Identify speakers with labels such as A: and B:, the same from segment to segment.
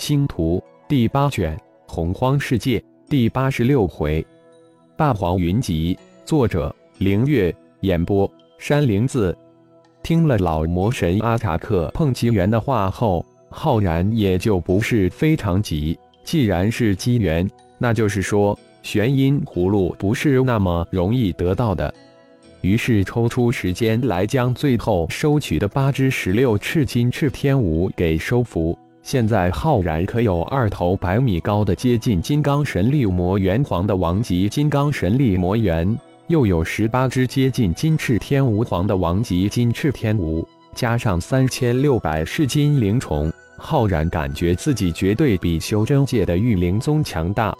A: 星图第八卷洪荒世界第八十六回，霸皇云集。作者：凌月。演播：山灵子。听了老魔神阿查克碰机缘的话后，浩然也就不是非常急。既然是机缘，那就是说玄阴葫芦不是那么容易得到的。于是抽出时间来将最后收取的八只十六赤金赤天蜈给收服。现在浩然可有二头百米高的接近金刚神力魔元皇的王级金刚神力魔元，又有十八只接近金翅天蜈皇的王级金翅天蜈，加上三千六百噬金灵虫，浩然感觉自己绝对比修真界的御灵宗强大。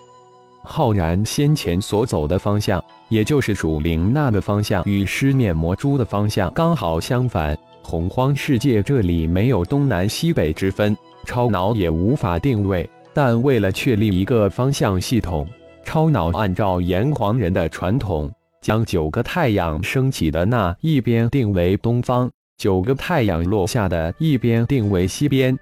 A: 浩然先前所走的方向，也就是属灵那个方向，与狮面魔蛛的方向刚好相反。洪荒世界这里没有东南西北之分。超脑也无法定位，但为了确立一个方向系统，超脑按照炎黄人的传统，将九个太阳升起的那一边定为东方，九个太阳落下的一边定为西边。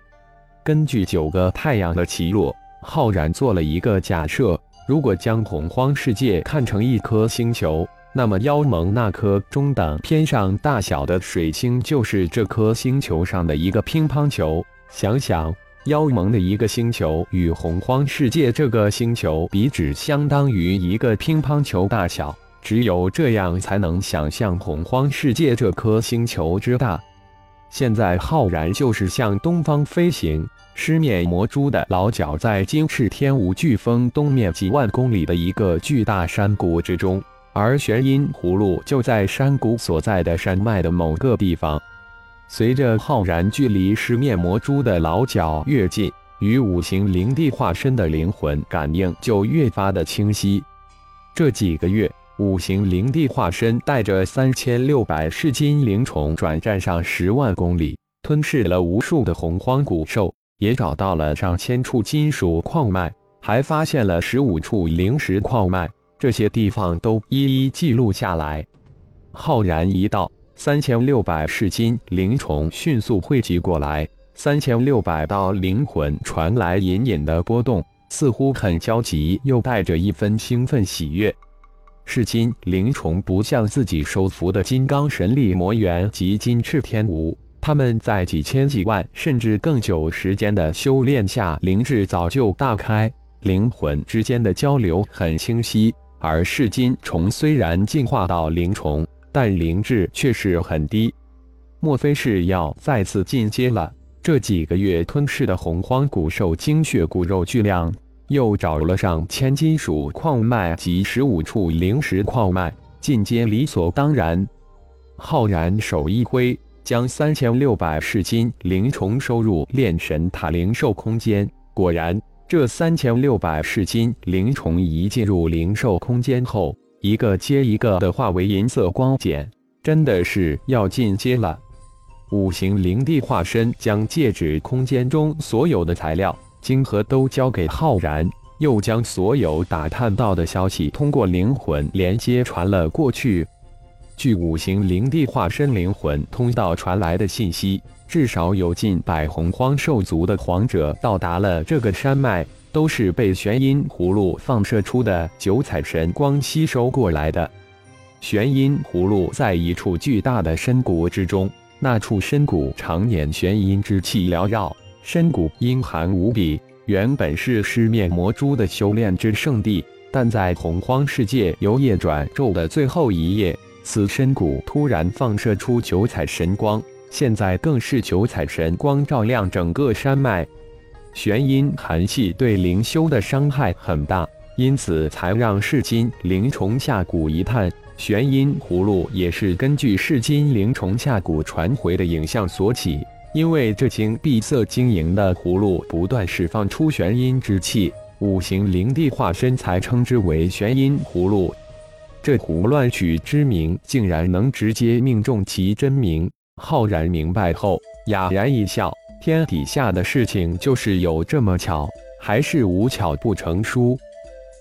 A: 根据九个太阳的起落，浩然做了一个假设：如果将洪荒世界看成一颗星球，那么妖盟那颗中等偏上大小的水星就是这颗星球上的一个乒乓球。想想，妖盟的一个星球与洪荒世界这个星球比，只相当于一个乒乓球大小。只有这样，才能想象洪荒世界这颗星球之大。现在，浩然就是向东方飞行，狮面魔蛛的老脚在金翅天蜈飓风东面几万公里的一个巨大山谷之中，而玄阴葫芦就在山谷所在的山脉的某个地方。随着浩然距离十面魔蛛的老脚越近，与五行灵帝化身的灵魂感应就越发的清晰。这几个月，五行灵帝化身带着三千六百噬金灵虫转战上十万公里，吞噬了无数的洪荒古兽，也找到了上千处金属矿脉，还发现了十五处灵石矿脉，这些地方都一一记录下来。浩然一道。三千六百噬金灵虫迅速汇集过来，三千六百道灵魂传来隐隐的波动，似乎很焦急，又带着一分兴奋喜悦。噬金灵虫不像自己收服的金刚神力魔猿及金翅天蜈，他们在几千几万甚至更久时间的修炼下，灵智早就大开，灵魂之间的交流很清晰。而噬金虫虽然进化到灵虫，但灵智却是很低，莫非是要再次进阶了？这几个月吞噬的洪荒古兽精血骨肉巨量，又找了上千金属矿脉及十五处灵石矿脉，进阶理所当然。浩然手一挥，将三千六百噬金灵虫收入炼神塔灵兽空间。果然，这三千六百噬金灵虫一进入灵兽空间后，一个接一个的化为银色光茧，真的是要进阶了。五行灵帝化身将戒指空间中所有的材料、晶核都交给浩然，又将所有打探到的消息通过灵魂连接传了过去。据五行灵帝化身灵魂通道传来的信息，至少有近百洪荒兽族的皇者到达了这个山脉。都是被玄阴葫芦放射出的九彩神光吸收过来的。玄阴葫芦在一处巨大的深谷之中，那处深谷常年玄阴之气缭绕，深谷阴寒无比。原本是狮面魔蛛的修炼之圣地，但在洪荒世界由夜转昼的最后一夜，此深谷突然放射出九彩神光，现在更是九彩神光照亮整个山脉。玄阴寒气对灵修的伤害很大，因此才让噬金灵虫下蛊一探。玄阴葫芦也是根据噬金灵虫下蛊传回的影像所起，因为这晶碧色晶莹的葫芦不断释放出玄阴之气，五行灵帝化身才称之为玄阴葫芦。这胡乱取之名，竟然能直接命中其真名。浩然明白后，哑然一笑。天底下的事情就是有这么巧，还是无巧不成书。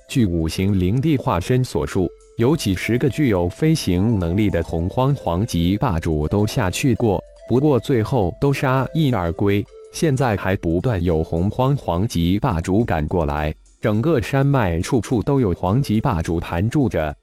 A: 据五行灵帝化身所述，有几十个具有飞行能力的洪荒皇级霸主都下去过，不过最后都杀一而归。现在还不断有洪荒皇级霸主赶过来，整个山脉处处都有皇级霸主盘住着。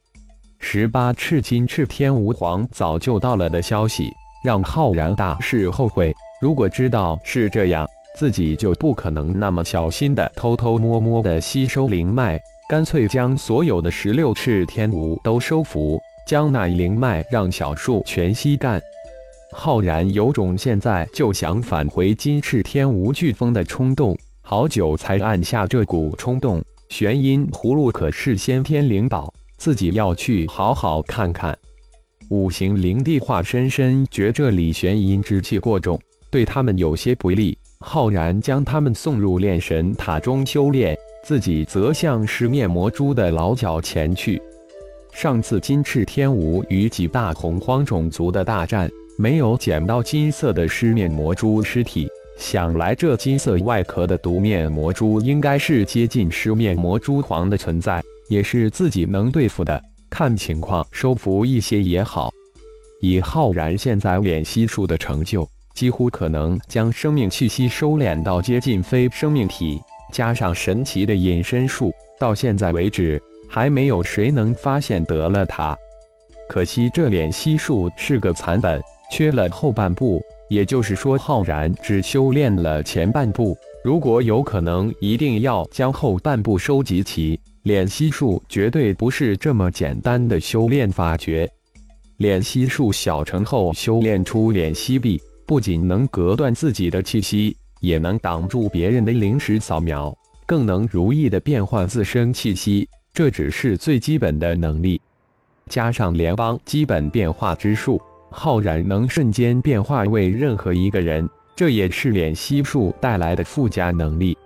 A: 十八赤金赤天吾皇早就到了的消息，让浩然大是后悔。如果知道是这样，自己就不可能那么小心的偷偷摸摸的吸收灵脉，干脆将所有的十六赤天吾都收服，将那灵脉让小树全吸干。浩然有种现在就想返回金翅天无飓风的冲动，好久才按下这股冲动。玄阴葫芦可是先天灵宝，自己要去好好看看。五行灵帝化身深觉这里玄阴之气过重，对他们有些不利。浩然将他们送入炼神塔中修炼，自己则向十面魔蛛的老脚前去。上次金翅天无与几大洪荒种族的大战。没有捡到金色的尸面魔蛛尸体，想来这金色外壳的毒面魔蛛应该是接近尸面魔蛛皇的存在，也是自己能对付的。看情况收服一些也好。以浩然现在炼息术的成就，几乎可能将生命气息收敛到接近非生命体，加上神奇的隐身术，到现在为止还没有谁能发现得了他。可惜这炼息术是个残本。缺了后半部，也就是说，浩然只修炼了前半部。如果有可能，一定要将后半部收集齐。炼息术绝对不是这么简单的修炼法诀。炼息术小成后，修炼出炼息臂，不仅能隔断自己的气息，也能挡住别人的灵石扫描，更能如意的变换自身气息。这只是最基本的能力，加上联邦基本变化之术。浩然能瞬间变化为任何一个人，这也是炼息术带来的附加能力。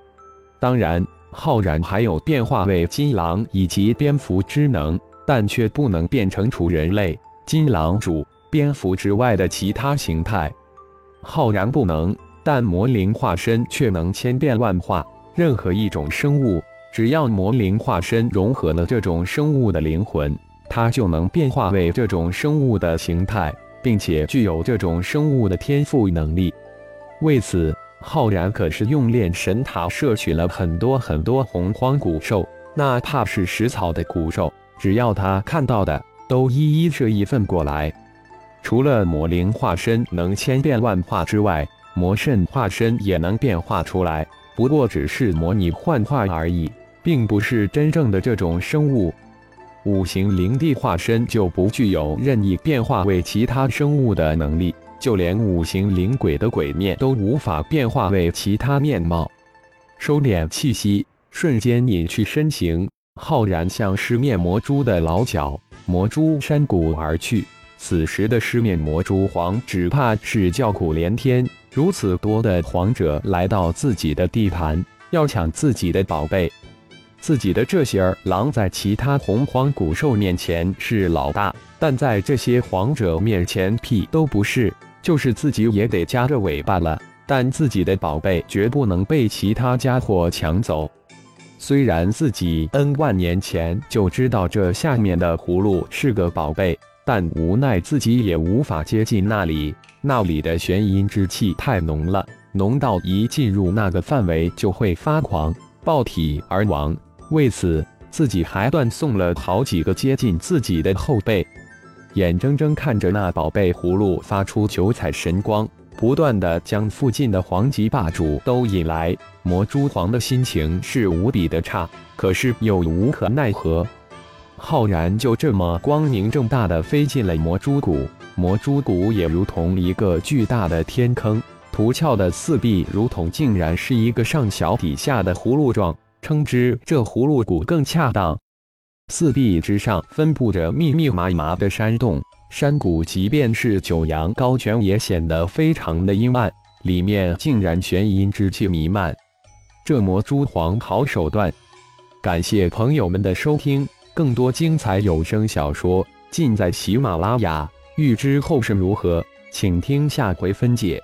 A: 当然，浩然还有变化为金狼以及蝙蝠之能，但却不能变成除人类、金狼主、蝙蝠之外的其他形态。浩然不能，但魔灵化身却能千变万化。任何一种生物，只要魔灵化身融合了这种生物的灵魂，它就能变化为这种生物的形态。并且具有这种生物的天赋能力，为此，浩然可是用炼神塔摄取了很多很多洪荒古兽，哪怕是食草的古兽，只要他看到的，都一一摄一份过来。除了魔灵化身能千变万化之外，魔圣化身也能变化出来，不过只是模拟幻化而已，并不是真正的这种生物。五行灵帝化身就不具有任意变化为其他生物的能力，就连五行灵鬼的鬼面都无法变化为其他面貌。收敛气息，瞬间隐去身形，浩然向尸面魔蛛的老脚魔蛛山谷而去。此时的尸面魔蛛皇只怕是叫苦连天，如此多的皇者来到自己的地盘，要抢自己的宝贝。自己的这些儿狼在其他洪荒古兽面前是老大，但在这些皇者面前屁都不是，就是自己也得夹着尾巴了。但自己的宝贝绝不能被其他家伙抢走。虽然自己 N 万年前就知道这下面的葫芦是个宝贝，但无奈自己也无法接近那里，那里的玄阴之气太浓了，浓到一进入那个范围就会发狂，爆体而亡。为此，自己还断送了好几个接近自己的后辈，眼睁睁看着那宝贝葫芦发出九彩神光，不断的将附近的皇级霸主都引来。魔蛛皇的心情是无比的差，可是又无可奈何。浩然就这么光明正大的飞进了魔蛛谷，魔蛛谷也如同一个巨大的天坑，凸翘的四壁如同竟然是一个上小底下的葫芦状。称之这葫芦谷更恰当。四壁之上分布着密密麻麻的山洞，山谷即便是九阳高泉也显得非常的阴暗，里面竟然玄阴之气弥漫。这魔蛛皇好手段！感谢朋友们的收听，更多精彩有声小说尽在喜马拉雅。欲知后事如何，请听下回分解。